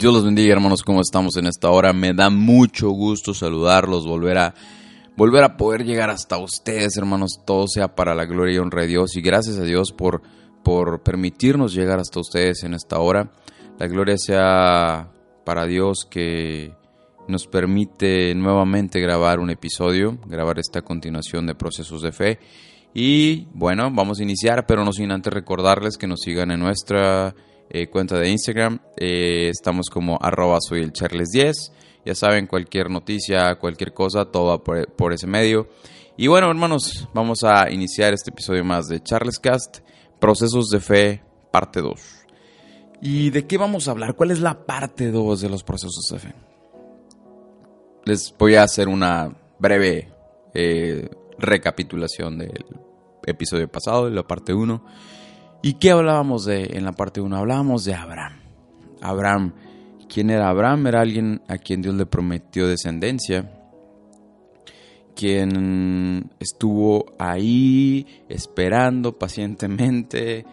Dios los bendiga, hermanos, ¿cómo estamos en esta hora? Me da mucho gusto saludarlos, volver a volver a poder llegar hasta ustedes, hermanos. Todo sea para la gloria y honra de Dios y gracias a Dios por por permitirnos llegar hasta ustedes en esta hora. La gloria sea para Dios que nos permite nuevamente grabar un episodio, grabar esta continuación de procesos de fe. Y bueno, vamos a iniciar, pero no sin antes recordarles que nos sigan en nuestra eh, cuenta de Instagram. Eh, estamos como arroba soy el Charles 10. Ya saben, cualquier noticia, cualquier cosa, todo por, por, ese medio. Y bueno, hermanos, vamos a iniciar este episodio más de Charles Cast, Procesos de Fe, parte 2. ¿Y de qué vamos a hablar? ¿Cuál es la parte 2 de los procesos de fe? Les voy a hacer una breve eh, recapitulación del episodio pasado, de la parte 1. ¿Y qué hablábamos de en la parte 1? Hablábamos de Abraham. Abraham, ¿quién era Abraham? Era alguien a quien Dios le prometió descendencia, quien estuvo ahí esperando pacientemente,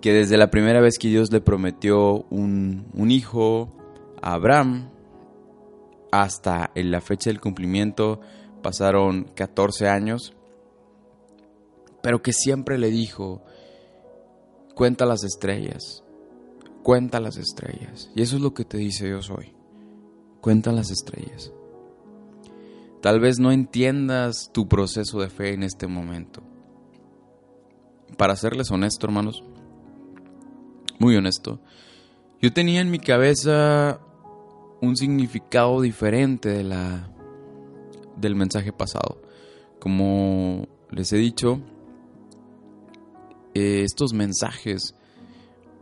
que desde la primera vez que Dios le prometió un, un hijo a Abraham, hasta en la fecha del cumplimiento pasaron 14 años, pero que siempre le dijo, Cuenta las estrellas. Cuenta las estrellas. Y eso es lo que te dice Dios hoy. Cuenta las estrellas. Tal vez no entiendas tu proceso de fe en este momento. Para serles honesto, hermanos, muy honesto, yo tenía en mi cabeza un significado diferente de la del mensaje pasado. Como les he dicho, eh, estos mensajes,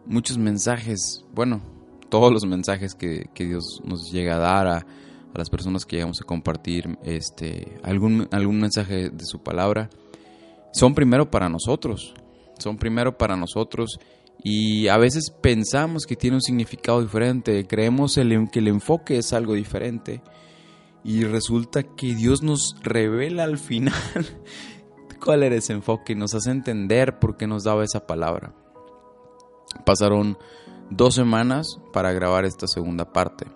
muchos mensajes, bueno, todos los mensajes que, Dios nos llega a dar a, las personas que llegamos a compartir este, algún, algún mensaje de su palabra, son primero para nosotros, son primero para nosotros y a veces pensamos que tiene un significado diferente, creemos que el enfoque es algo diferente y resulta que Dios nos revela al final cuál era ese enfoque y nos hace entender por qué nos daba esa palabra. Pasaron dos semanas para grabar esta segunda parte,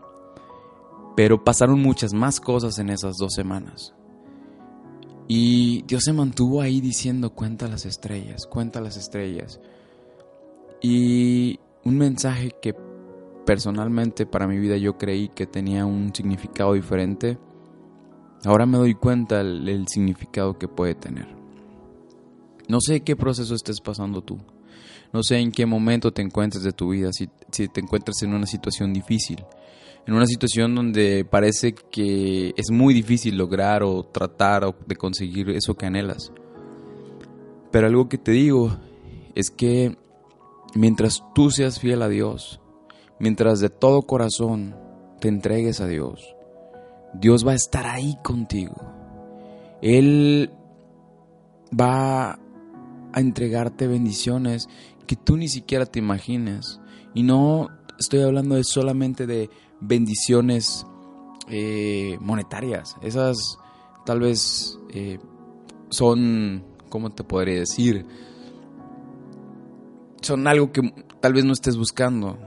pero pasaron muchas más cosas en esas dos semanas. Y Dios se mantuvo ahí diciendo, cuenta las estrellas, cuenta las estrellas. Y un mensaje que personalmente para mi vida yo creí que tenía un significado diferente, ahora me doy cuenta del significado que puede tener. No sé qué proceso estés pasando tú. No sé en qué momento te encuentres de tu vida, si, te encuentras en una situación difícil, en una situación donde parece que es muy difícil lograr o tratar de conseguir eso que anhelas. Pero algo que te digo es que mientras tú seas fiel a Dios, mientras de todo corazón te entregues a Dios, Dios va a estar ahí contigo. Él va a entregarte bendiciones que tú ni siquiera te imagines. Y no estoy hablando de solamente de bendiciones eh, monetarias. Esas tal vez eh, son, ¿cómo te podría decir? Son algo que tal vez no estés buscando,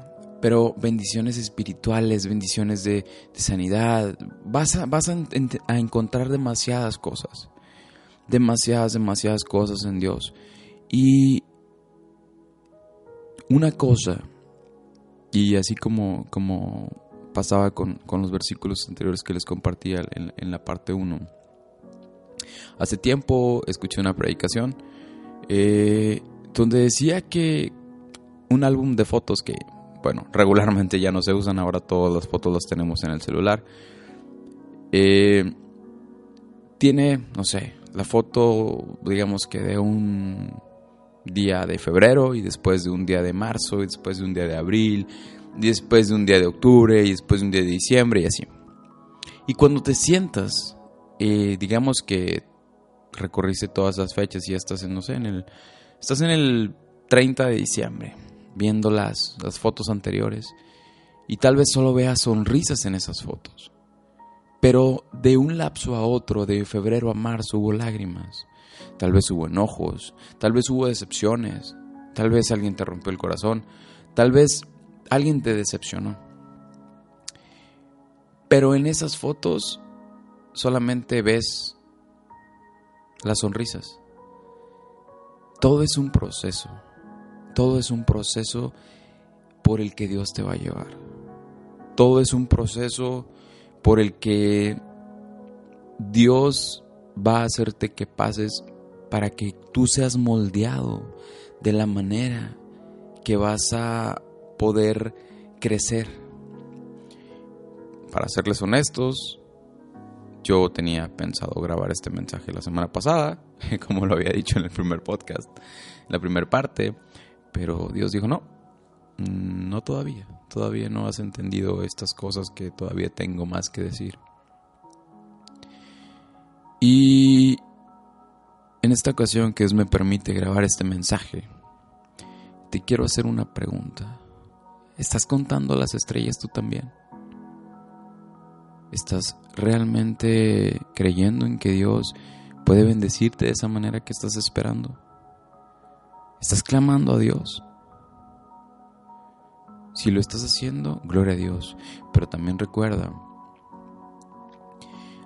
pero bendiciones espirituales, bendiciones de, sanidad, vas, vas a encontrar demasiadas cosas demasiadas, demasiadas cosas en Dios. Y una cosa, y así como, como pasaba con, los versículos anteriores que les compartía en, la parte 1, hace tiempo escuché una predicación eh, donde decía que un álbum de fotos que, bueno, regularmente ya no se usan, ahora todas las fotos las tenemos en el celular, eh, tiene, no sé, la foto, digamos que de un día de febrero y después de un día de marzo y después de un día de abril después de un día de octubre y después de un día de diciembre y así. Y cuando te sientas, eh, digamos que recorriste todas las fechas y ya estás en, no sé, en el, estás en el 30 de diciembre, viendo las, las fotos anteriores y tal vez solo veas sonrisas en esas fotos. Pero de un lapso a otro, de febrero a marzo, hubo lágrimas. Tal vez hubo enojos, tal vez hubo decepciones, tal vez alguien te rompió el corazón, tal vez alguien te decepcionó. Pero en esas fotos solamente ves las sonrisas. Todo es un proceso. Todo es un proceso por el que Dios te va a llevar. Todo es un proceso por el que Dios va a hacerte que pases para que tú seas moldeado de la manera que vas a poder crecer. Para serles honestos, yo tenía pensado grabar este mensaje la semana pasada, como lo había dicho en el primer podcast, en la primera parte, pero Dios dijo no, no todavía todavía no has entendido estas cosas que todavía tengo más que decir. Y en esta ocasión que Dios me permite grabar este mensaje, te quiero hacer una pregunta. ¿Estás contando las estrellas tú también? ¿Estás realmente creyendo en que Dios puede bendecirte de esa manera que estás esperando? ¿Estás clamando a Dios? Si lo estás haciendo, gloria a Dios. Pero también recuerda,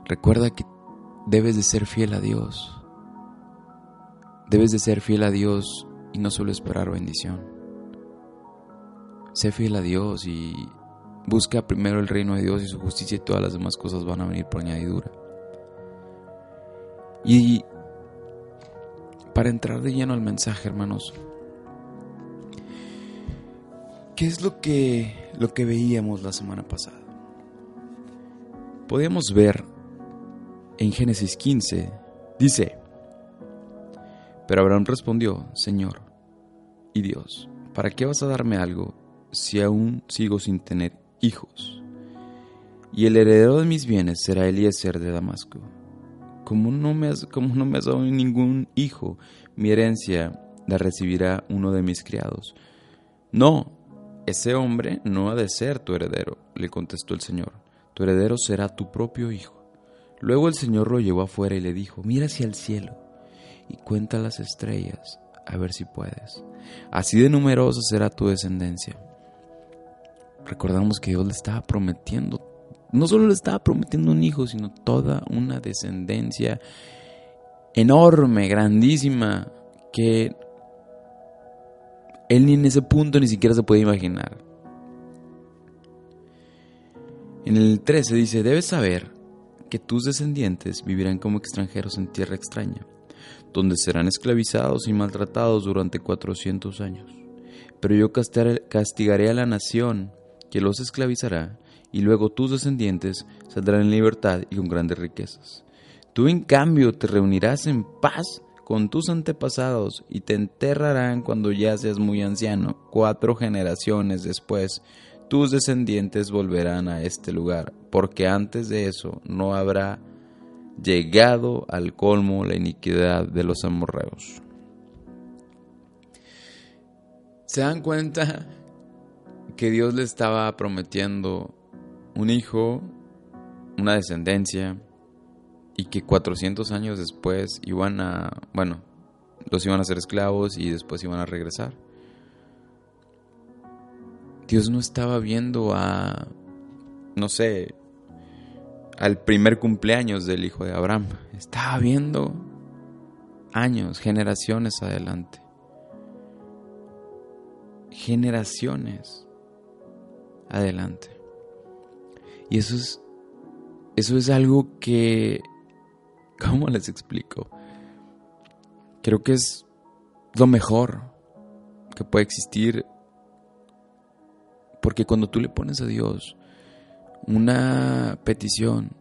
recuerda que debes de ser fiel a Dios. Debes de ser fiel a Dios y no solo esperar bendición. Sé fiel a Dios y busca primero el reino de Dios y su justicia y todas las demás cosas van a venir por añadidura. Y para entrar de lleno al mensaje, hermanos, ¿Qué es lo que, lo que veíamos la semana pasada? Podíamos ver en Génesis 15, dice, pero Abraham respondió, Señor y Dios, ¿para qué vas a darme algo si aún sigo sin tener hijos? Y el heredero de mis bienes será Eliezer de Damasco. Como no me has, como no me has dado ningún hijo, mi herencia la recibirá uno de mis criados. No, ese hombre no ha de ser tu heredero, le contestó el Señor. Tu heredero será tu propio hijo. Luego el Señor lo llevó afuera y le dijo, mira hacia el cielo y cuenta las estrellas, a ver si puedes. Así de numerosa será tu descendencia. Recordamos que Dios le estaba prometiendo, no solo le estaba prometiendo un hijo, sino toda una descendencia enorme, grandísima, que él ni en ese punto ni siquiera se puede imaginar. En el 13 dice, debes saber que tus descendientes vivirán como extranjeros en tierra extraña, donde serán esclavizados y maltratados durante 400 años. Pero yo castigaré a la nación que los esclavizará, y luego tus descendientes saldrán en libertad y con grandes riquezas. Tú en cambio te reunirás en paz con tus antepasados y te enterrarán cuando ya seas muy anciano. Cuatro generaciones después, tus descendientes volverán a este lugar, porque antes de eso no habrá llegado al colmo la iniquidad de los amorreos. ¿Se dan cuenta que Dios le estaba prometiendo un hijo, una descendencia, y que 400 años después iban a, bueno, los iban a hacer esclavos y después iban a regresar. Dios no estaba viendo a, no sé, al primer cumpleaños del hijo de Abraham. Estaba viendo años, generaciones adelante. Generaciones adelante. Y eso es, eso es algo que ¿Cómo les explico? Creo que es lo mejor que puede existir. Porque cuando tú le pones a Dios una petición,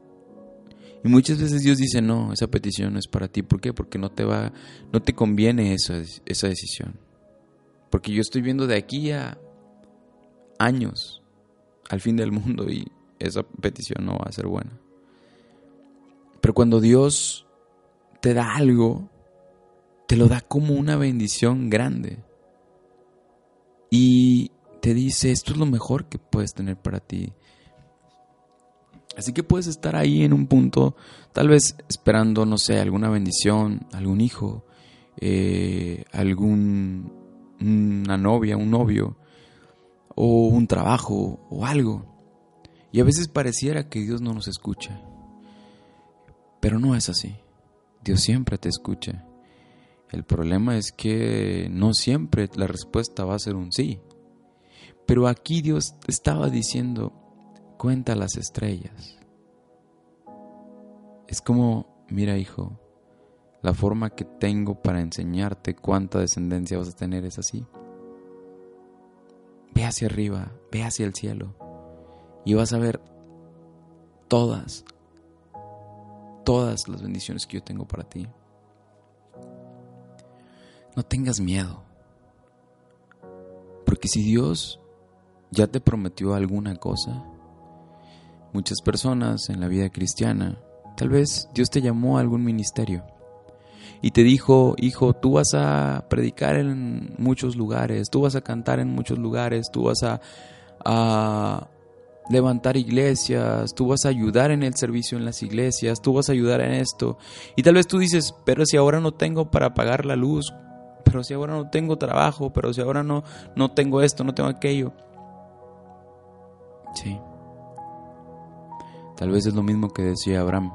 y muchas veces Dios dice, no, esa petición no es para ti. ¿Por qué? Porque no te va, no te conviene esa, esa decisión. Porque yo estoy viendo de aquí a, años al fin del mundo y esa petición no va a ser buena. Pero cuando Dios te da algo, te lo da como una bendición grande. Y te dice, esto es lo mejor que puedes tener para ti. Así que puedes estar ahí en un punto, tal vez esperando, no sé, alguna bendición, algún hijo, eh, algún una novia, un novio, o un trabajo, o algo. Y a veces pareciera que Dios no nos escucha. Pero no es así. Dios siempre te escucha. El problema es que no siempre la respuesta va a ser un sí. Pero aquí Dios estaba diciendo, cuenta las estrellas. Es como, mira hijo, la forma que tengo para enseñarte cuánta descendencia vas a tener es así. Ve hacia arriba, ve hacia el cielo y vas a ver todas, todas las bendiciones que yo tengo para ti. No tengas miedo, porque si Dios ya te prometió alguna cosa, muchas personas en la vida cristiana, tal vez Dios te llamó a algún ministerio y te dijo, hijo, tú vas a predicar en muchos lugares, tú vas a cantar en muchos lugares, tú vas a, levantar iglesias, tú vas a ayudar en el servicio en las iglesias, tú vas a ayudar en esto. Y tal vez tú dices, pero si ahora no tengo para pagar la luz, pero si ahora no tengo trabajo, pero si ahora no, no tengo esto, no tengo aquello. Sí. Tal vez es lo mismo que decía Abraham.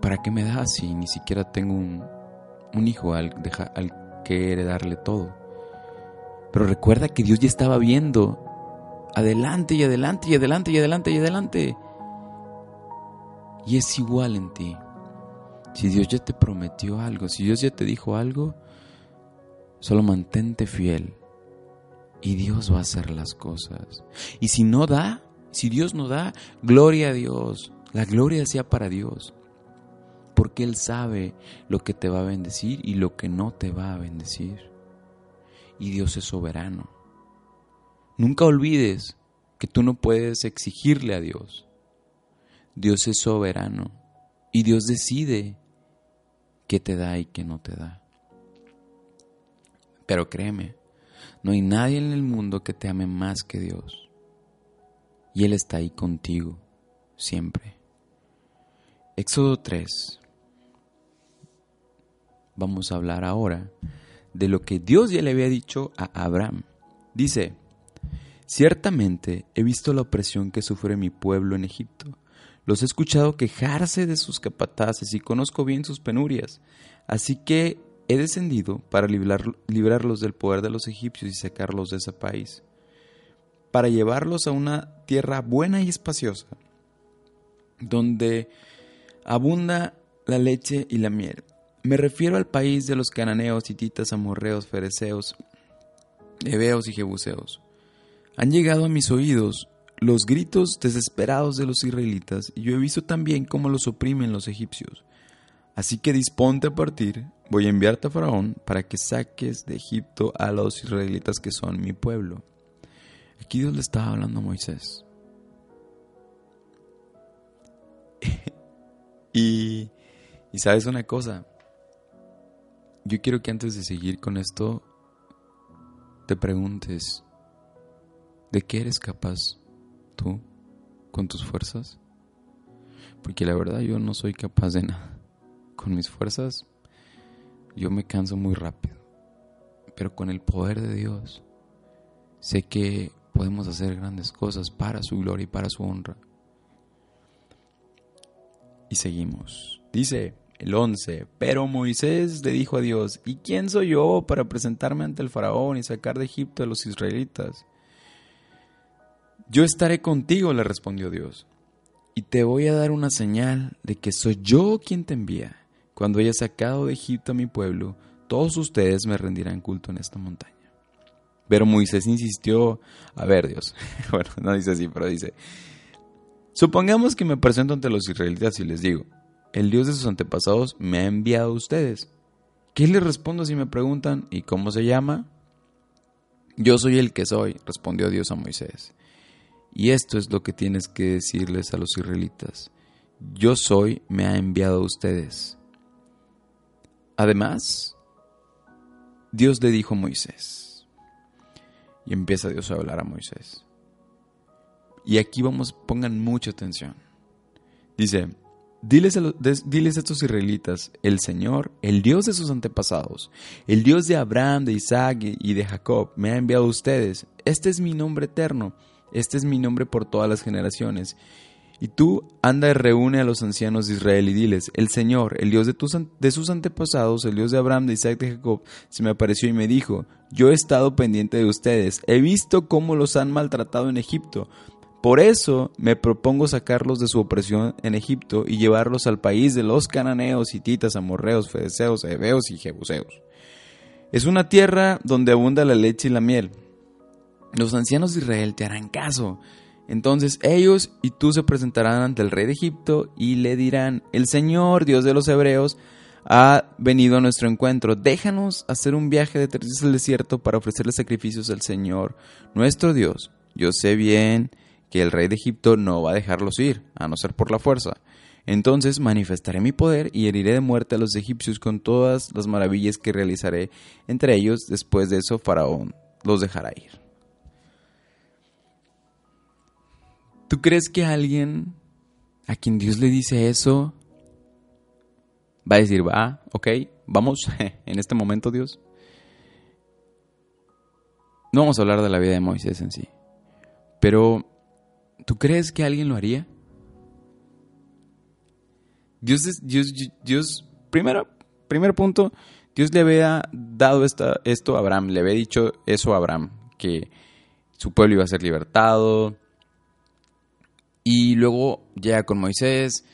¿Para qué me das si ni siquiera tengo un, hijo al, al que heredarle todo? Pero recuerda que Dios ya estaba viendo adelante y adelante y adelante y adelante y adelante. Y es igual en ti. Si Dios ya te prometió algo, si Dios ya te dijo algo, solo mantente fiel y Dios va a hacer las cosas. Y si no da, si Dios no da, gloria a Dios. La gloria sea para Dios. Porque Él sabe lo que te va a bendecir y lo que no te va a bendecir. Y Dios es soberano. Nunca olvides que tú no puedes exigirle a Dios. Dios es soberano y Dios decide qué te da y qué no te da. Pero créeme, no hay nadie en el mundo que te ame más que Dios. Y Él está ahí contigo, siempre. Éxodo 3. Vamos a hablar ahora de lo que Dios ya le había dicho a Abraham. Dice, ciertamente he visto la opresión que sufre mi pueblo en Egipto. Los he escuchado quejarse de sus capataces y conozco bien sus penurias. Así que he descendido para librarlos del poder de los egipcios y sacarlos de ese país, para llevarlos a una tierra buena y espaciosa, donde abunda la leche y la miel. Me refiero al país de los cananeos, hititas, amorreos, fereceos, heveos y jebuseos. Han llegado a mis oídos los gritos desesperados de los israelitas, y yo he visto también cómo los oprimen los egipcios. Así que disponte a partir, voy a enviarte a Faraón para que saques de Egipto a los israelitas que son mi pueblo. Aquí Dios le estaba hablando a Moisés. y, y sabes una cosa, yo quiero que antes de seguir con esto, te preguntes, ¿de qué eres capaz tú con tus fuerzas? Porque la verdad yo no soy capaz de nada con mis fuerzas, yo me canso muy rápido. Pero con el poder de Dios, sé que podemos hacer grandes cosas para su gloria y para su honra. Y seguimos. Dice el 11, pero Moisés le dijo a Dios, ¿y quién soy yo para presentarme ante el faraón y sacar de Egipto a los israelitas? Yo estaré contigo, le respondió Dios, y te voy a dar una señal de que soy yo quien te envía. Cuando haya sacado de Egipto a mi pueblo, todos ustedes me rendirán culto en esta montaña. Pero Moisés insistió, a ver Dios, bueno, no dice así, pero dice, supongamos que me presento ante los israelitas y les digo, el Dios de sus antepasados me ha enviado a ustedes. ¿Qué les respondo si me preguntan, ¿y cómo se llama? Yo soy el que soy, respondió Dios a Moisés. Y esto es lo que tienes que decirles a los israelitas. Yo soy, me ha enviado a ustedes. Además, Dios le dijo a Moisés, y empieza Dios a hablar a Moisés. Y aquí vamos, pongan mucha atención. Dice, diles a, a estos israelitas, el Señor, el Dios de sus antepasados, el Dios de Abraham, de Isaac y de Jacob, me ha enviado a ustedes. Este es mi nombre eterno, este es mi nombre por todas las generaciones. Y tú anda y reúne a los ancianos de Israel y diles, el Señor, el Dios de, tus, de sus antepasados, el Dios de Abraham, de Isaac, de Jacob, se me apareció y me dijo, yo he estado pendiente de ustedes, he visto cómo los han maltratado en Egipto, por eso me propongo sacarlos de su opresión en Egipto y llevarlos al país de los cananeos, hititas, amorreos, fedeseos, heveos y jebuseos. Es una tierra donde abunda la leche y la miel. Los ancianos de Israel te harán caso. Entonces ellos y tú se presentarán ante el rey de Egipto y le dirán, el Señor, Dios de los hebreos, ha venido a nuestro encuentro. Déjanos hacer un viaje de días al desierto para ofrecerle sacrificios al Señor, nuestro Dios. Yo sé bien que el rey de Egipto no va a dejarlos ir, a no ser por la fuerza. Entonces manifestaré mi poder y heriré de muerte a los egipcios con todas las maravillas que realizaré entre ellos. Después de eso, Faraón los dejará ir. ¿Tú crees que alguien a quien Dios le dice eso va a decir, va, ok, vamos en este momento, Dios? No vamos a hablar de la vida de Moisés en sí, pero ¿Tú crees que alguien lo haría? Dios, Dios, Dios, primero, primer punto, Dios le había dado esto a Abraham, le había dicho eso a Abraham, que su pueblo iba a ser libertado. Y luego llega con Moisés,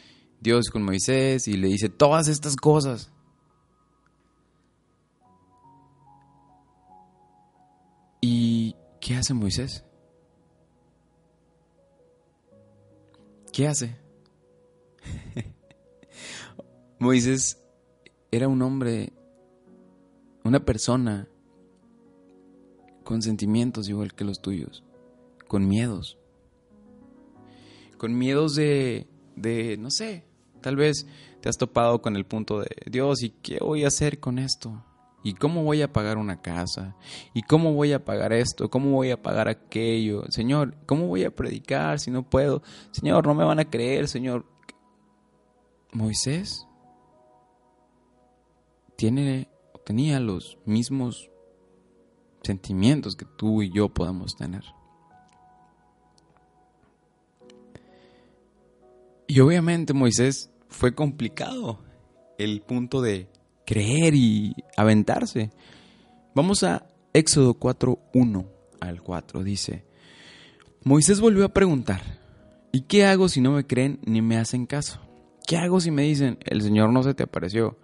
Dios con Moisés y le dice todas estas cosas. ¿Y qué hace Moisés? ¿Qué hace? Moisés era un hombre, una persona con sentimientos igual que los tuyos, con miedos. Con miedos de, de, no sé, tal vez te has topado con el punto de, Dios, ¿y qué voy a hacer con esto? ¿Y cómo voy a pagar una casa? ¿Y cómo voy a pagar esto? ¿Cómo voy a pagar aquello? Señor, ¿cómo voy a predicar si no puedo? Señor, no me van a creer, Señor. Moisés tiene tenía los mismos sentimientos que tú y yo podemos tener. Y obviamente Moisés fue complicado el punto de creer y aventarse. Vamos a Éxodo 4, 1 al 4. Dice, Moisés volvió a preguntar, ¿y qué hago si no me creen ni me hacen caso? ¿Qué hago si me dicen, el Señor no se te apareció?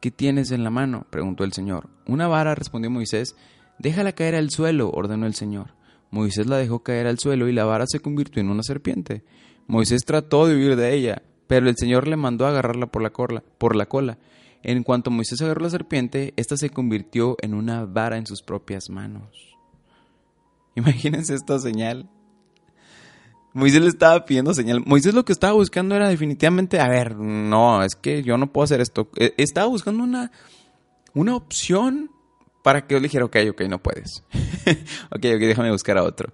¿Qué tienes en la mano? preguntó el Señor. Una vara, respondió Moisés. Déjala caer al suelo, ordenó el Señor. Moisés la dejó caer al suelo y la vara se convirtió en una serpiente. Moisés trató de huir de ella, pero el Señor le mandó a agarrarla por la, cola, por la cola en cuanto Moisés agarró la serpiente, ésta se convirtió en una vara en sus propias manos. Imagínense esta señal. Moisés le estaba pidiendo señal. Moisés lo que estaba buscando era definitivamente, a ver, no, es que yo no puedo hacer esto. E, estaba buscando una, una opción para que yo le dijera, ok, ok, no puedes. ok, ok, déjame buscar a otro.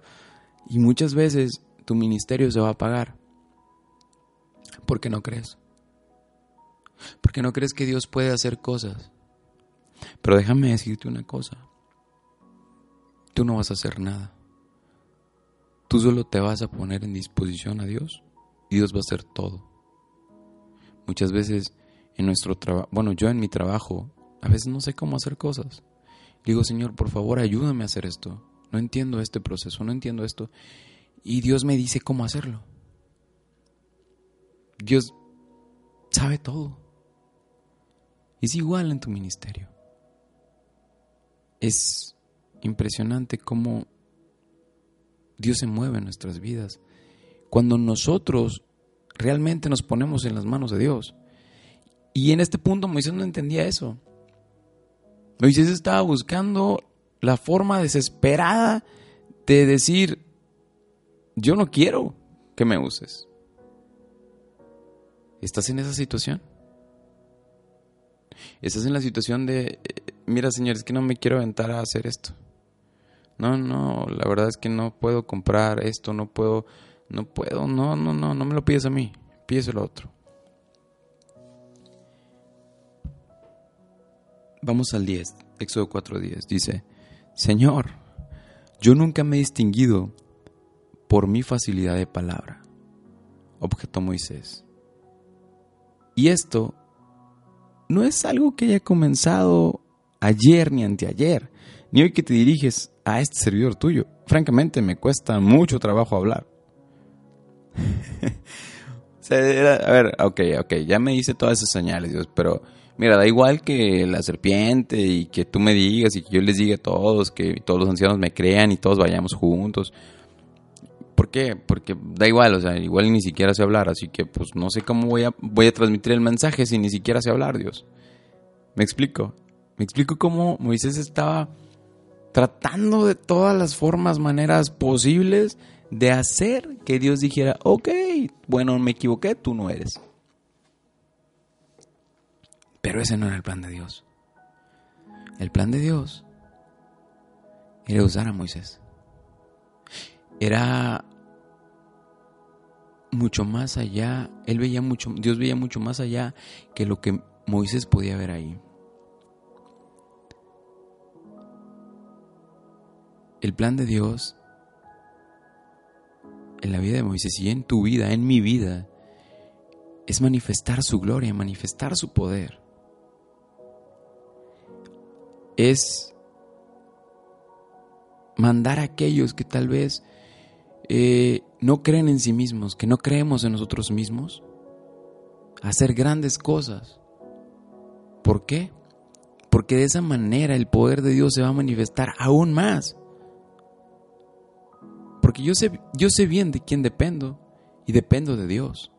Y muchas veces tu ministerio se va a pagar porque no crees. Porque no crees que Dios puede hacer cosas. Pero déjame decirte una cosa. Tú no vas a hacer nada. Tú solo te vas a poner en disposición a Dios y Dios va a hacer todo. Muchas veces en nuestro trabajo, bueno, yo en mi trabajo, a veces no sé cómo hacer cosas. Digo, Señor, por favor, ayúdame a hacer esto. No entiendo este proceso, no entiendo esto. Y Dios me dice cómo hacerlo. Dios sabe todo. Es igual en tu ministerio. Es impresionante cómo Dios se mueve en nuestras vidas. Cuando nosotros realmente nos ponemos en las manos de Dios. Y en este punto Moisés no entendía eso. Moisés estaba buscando la forma desesperada de decir, yo no quiero que me uses. ¿Estás en esa situación? Estás en la situación de, eh, mira señor, es que no me quiero aventar a hacer esto. No, no, la verdad es que no puedo comprar esto, no puedo, no puedo, no, no, no, no me lo pides a mí, pídeselo a otro. Vamos al 10, Éxodo 4.10, dice, Señor, yo nunca me he distinguido por mi facilidad de palabra, objetó Moisés. Y esto no es algo que haya comenzado ayer ni anteayer, ni hoy que te diriges a este servidor tuyo. Francamente, me cuesta mucho trabajo hablar. a ver, ok, ok, ya me hice todas esas señales, Dios, pero mira, da igual que la serpiente y que tú me digas y que yo les diga a todos, que todos los ancianos me crean y todos vayamos juntos. ¿Por qué? Porque da igual, o sea, igual ni siquiera sé hablar, así que pues no sé cómo voy a, voy a transmitir el mensaje si ni siquiera sé hablar, Dios. ¿Me explico? Me explico cómo Moisés estaba tratando de todas las formas, maneras posibles de hacer que Dios dijera, ok, bueno, me equivoqué, tú no eres. Pero ese no era el plan de Dios. El plan de Dios era usar a Moisés era mucho más allá, él veía mucho, Dios veía mucho más allá que lo que Moisés podía ver ahí. El plan de Dios en la vida de Moisés y en tu vida, en mi vida, es manifestar su gloria, manifestar su poder. Es mandar a aquellos que tal vez eh, no creen en sí mismos, que no creemos en nosotros mismos, hacer grandes cosas. ¿Por qué? Porque de esa manera el poder de Dios se va a manifestar aún más. Porque yo sé, yo sé bien de quién dependo y dependo de Dios.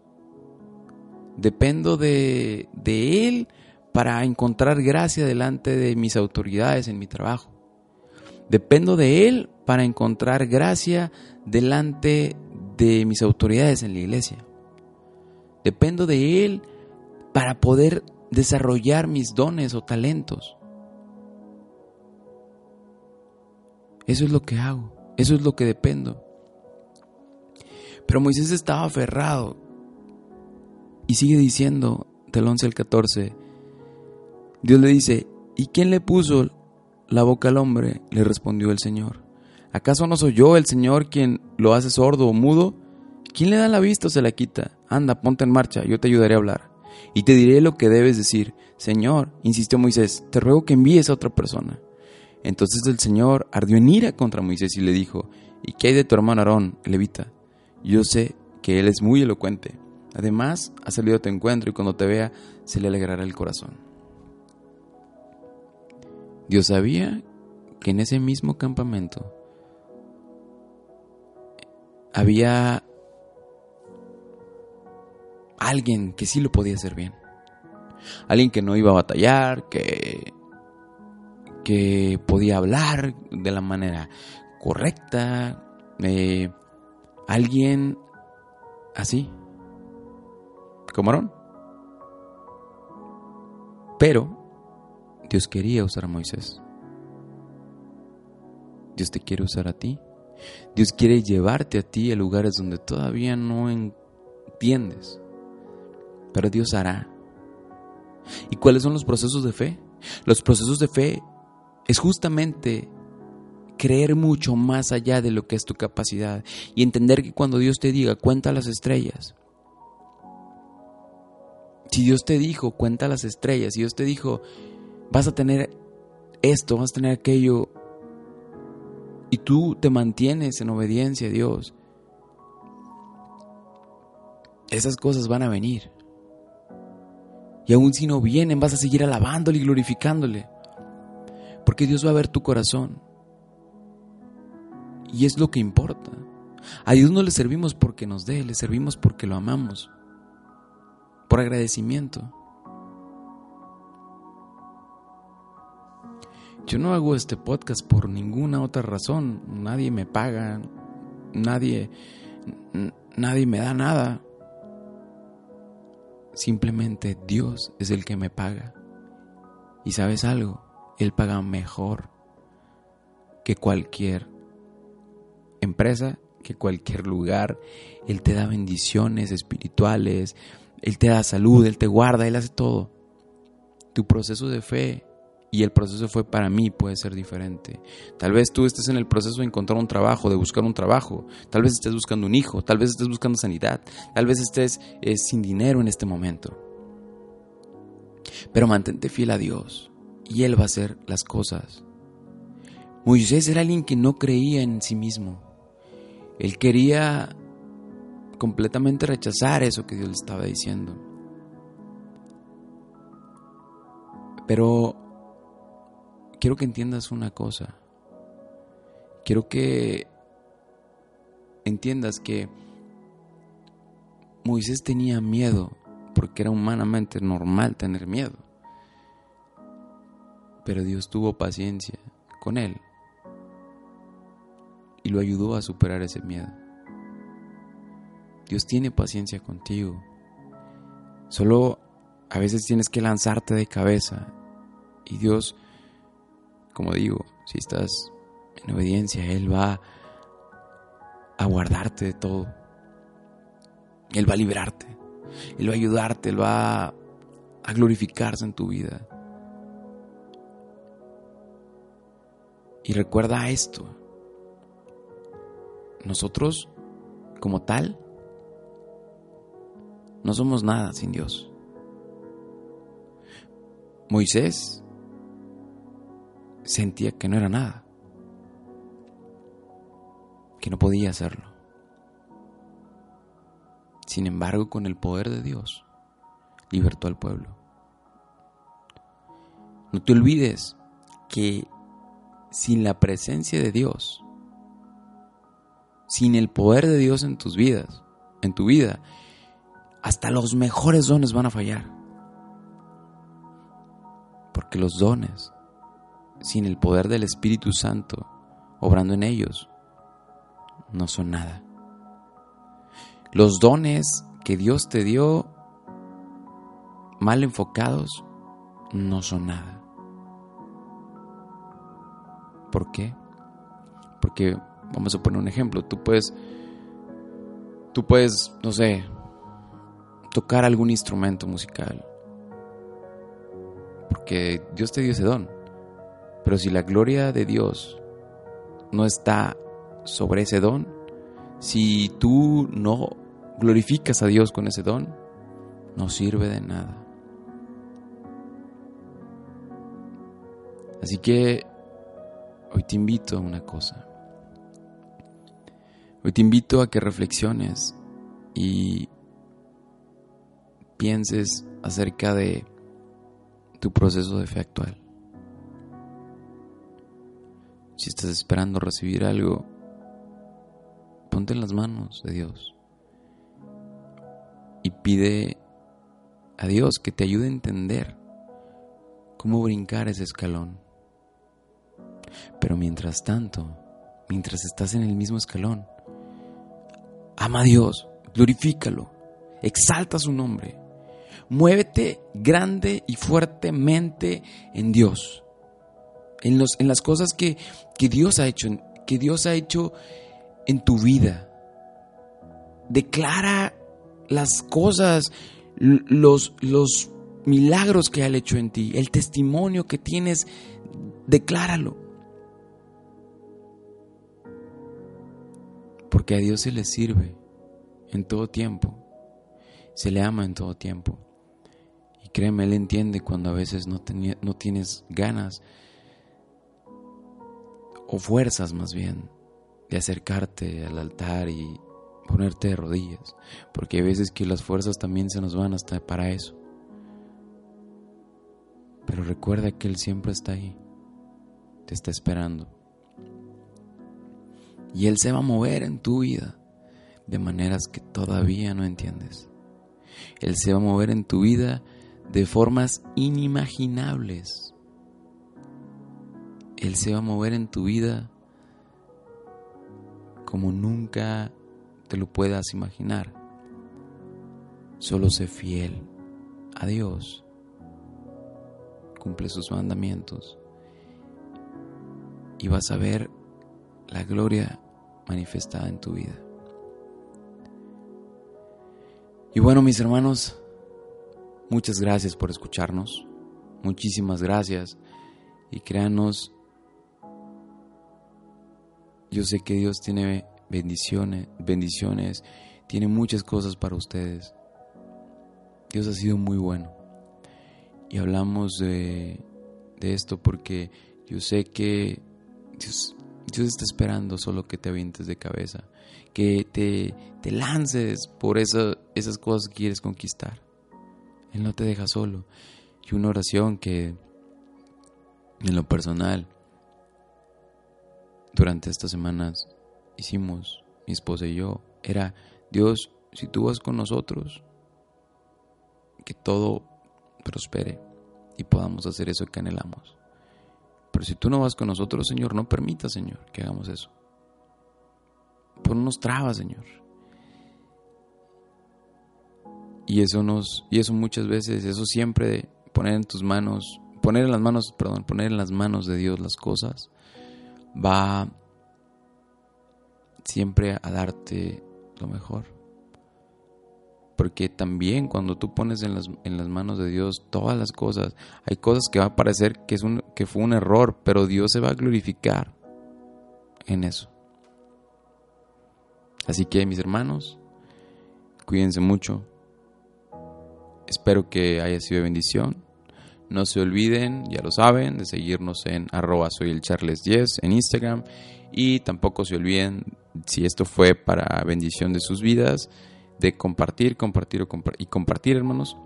Dependo de, de Él para encontrar gracia delante de mis autoridades en mi trabajo. Dependo de Él para encontrar gracia delante de mis autoridades en la iglesia. Dependo de Él para poder desarrollar mis dones o talentos. Eso es lo que hago, eso es lo que dependo. Pero Moisés estaba aferrado y sigue diciendo del 11 al 14, Dios le dice, ¿y quién le puso la boca al hombre? Le respondió el Señor. ¿Acaso no soy yo el Señor quien lo hace sordo o mudo? ¿Quién le da la vista o se la quita? Anda, ponte en marcha, yo te ayudaré a hablar. Y te diré lo que debes decir. Señor, insistió Moisés, te ruego que envíes a otra persona. Entonces el Señor ardió en ira contra Moisés y le dijo, ¿y qué hay de tu hermano Aarón, levita? Yo sé que él es muy elocuente. Además, ha salido a tu encuentro y cuando te vea, se le alegrará el corazón. Dios sabía que en ese mismo campamento había alguien que sí lo podía hacer bien. Alguien que no iba a batallar, que, que podía hablar de la manera correcta. Eh, alguien así, como Aarón. Pero Dios quería usar a Moisés. Dios te quiere usar a ti Dios quiere llevarte a ti a lugares donde todavía no entiendes, pero Dios hará. ¿Y cuáles son los procesos de fe? Los procesos de fe es justamente creer mucho más allá de lo que es tu capacidad y entender que cuando Dios te diga, cuenta las estrellas. Si Dios te dijo, cuenta las estrellas, si Dios te dijo, vas a tener esto, vas a tener aquello, y tú te mantienes en obediencia a Dios, esas cosas van a venir. Y aun si no vienen, vas a seguir alabándole y glorificándole. Porque Dios va a ver tu corazón. Y es lo que importa. A Dios no le servimos porque nos dé, le servimos porque lo amamos. Por agradecimiento. Yo no hago este podcast por ninguna otra razón. Nadie me paga, nadie, nadie me da nada. Simplemente Dios es el que me paga. Y sabes algo, Él paga mejor que cualquier empresa, que cualquier lugar. Él te da bendiciones espirituales, Él te da salud, Él te guarda, Él hace todo. Tu proceso de fe y el proceso fue para mí puede ser diferente. Tal vez tú estés en el proceso de encontrar un trabajo, de buscar un trabajo, tal vez estés buscando un hijo, tal vez estés buscando sanidad, tal vez estés eh, sin dinero en este momento. Pero mantente fiel a Dios y Él va a hacer las cosas. Moisés era alguien que no creía en sí mismo. Él quería completamente rechazar eso que Dios le estaba diciendo. Pero quiero que entiendas una cosa. Quiero que entiendas que Moisés tenía miedo porque era humanamente normal tener miedo. Pero Dios tuvo paciencia con él y lo ayudó a superar ese miedo. Dios tiene paciencia contigo. Solo a veces tienes que lanzarte de cabeza y Dios como digo, si estás en obediencia, Él va a guardarte de todo. Él va a liberarte. Él va a ayudarte. Él va a glorificarse en tu vida. Y recuerda esto. Nosotros, como tal, no somos nada sin Dios. Moisés sentía que no era nada, que no podía hacerlo. Sin embargo, con el poder de Dios, libertó al pueblo. No te olvides que sin la presencia de Dios, sin el poder de Dios en tus vidas, en tu vida, hasta los mejores dones van a fallar. Porque los dones sin el poder del Espíritu Santo obrando en ellos, no son nada. Los dones que Dios te dio mal enfocados no son nada. ¿Por qué? Porque vamos a poner un ejemplo, tú puedes tú puedes, no sé, tocar algún instrumento musical. Porque Dios te dio ese don. Pero si la gloria de Dios no está sobre ese don, si tú no glorificas a Dios con ese don, no sirve de nada. Así que hoy te invito a una cosa. Hoy te invito a que reflexiones y pienses acerca de tu proceso de fe actual. Si estás esperando recibir algo, ponte en las manos de Dios y pide a Dios que te ayude a entender cómo brincar ese escalón. Pero mientras tanto, mientras estás en el mismo escalón, ama a Dios, glorifícalo, exalta su nombre, muévete grande y fuertemente en Dios en, los, en las cosas que, Dios ha hecho, que Dios ha hecho en tu vida. Declara las cosas, los, los milagros que ha hecho en ti, el testimonio que tienes, decláralo. Porque a Dios se le sirve en todo tiempo, se le ama en todo tiempo. Y créeme, Él entiende cuando a veces no, no tienes ganas o fuerzas más bien, de acercarte al altar y ponerte de rodillas, porque hay veces que las fuerzas también se nos van hasta para eso. Pero recuerda que Él siempre está ahí, te está esperando. Y Él se va a mover en tu vida de maneras que todavía no entiendes. Él se va a mover en tu vida de formas inimaginables Él se va a mover en tu vida como nunca te lo puedas imaginar. Solo sé fiel a Dios. Cumple sus mandamientos. Y vas a ver la gloria manifestada en tu vida. Y bueno, mis hermanos, muchas gracias por escucharnos. Muchísimas gracias. Y créanos, yo sé que Dios tiene bendiciones, bendiciones, tiene muchas cosas para ustedes. Dios ha sido muy bueno. Y hablamos de, de esto porque yo sé que Dios, Dios está esperando solo que te avientes de cabeza, que te, te lances por esas cosas que quieres conquistar. Él no te deja solo. Y una oración que en lo personal durante estas semanas hicimos, mi esposa y yo, era, Dios, si tú vas con nosotros, que todo prospere y podamos hacer eso que anhelamos. Pero si tú no vas con nosotros, Señor, no permita, Señor, que hagamos eso. Ponnos trabas, Señor. Y eso nos, y eso muchas veces, eso siempre poner en tus manos, poner en las manos, perdón, poner en las manos de Dios las cosas, va siempre a darte lo mejor. Porque también cuando tú pones en las, en las manos de Dios todas las cosas, hay cosas que va a parecer que, es un, que fue un error, pero Dios se va a glorificar en eso. Así que mis hermanos, cuídense mucho. Espero que haya sido bendición. No se olviden, ya lo saben, de seguirnos en arroba soy el Charles 10 en Instagram. Y tampoco se olviden, si esto fue para bendición de sus vidas, de compartir, compartir y compartir, hermanos.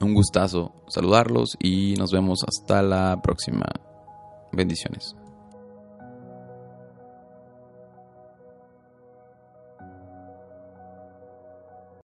Un gustazo saludarlos y nos vemos hasta la próxima. Bendiciones.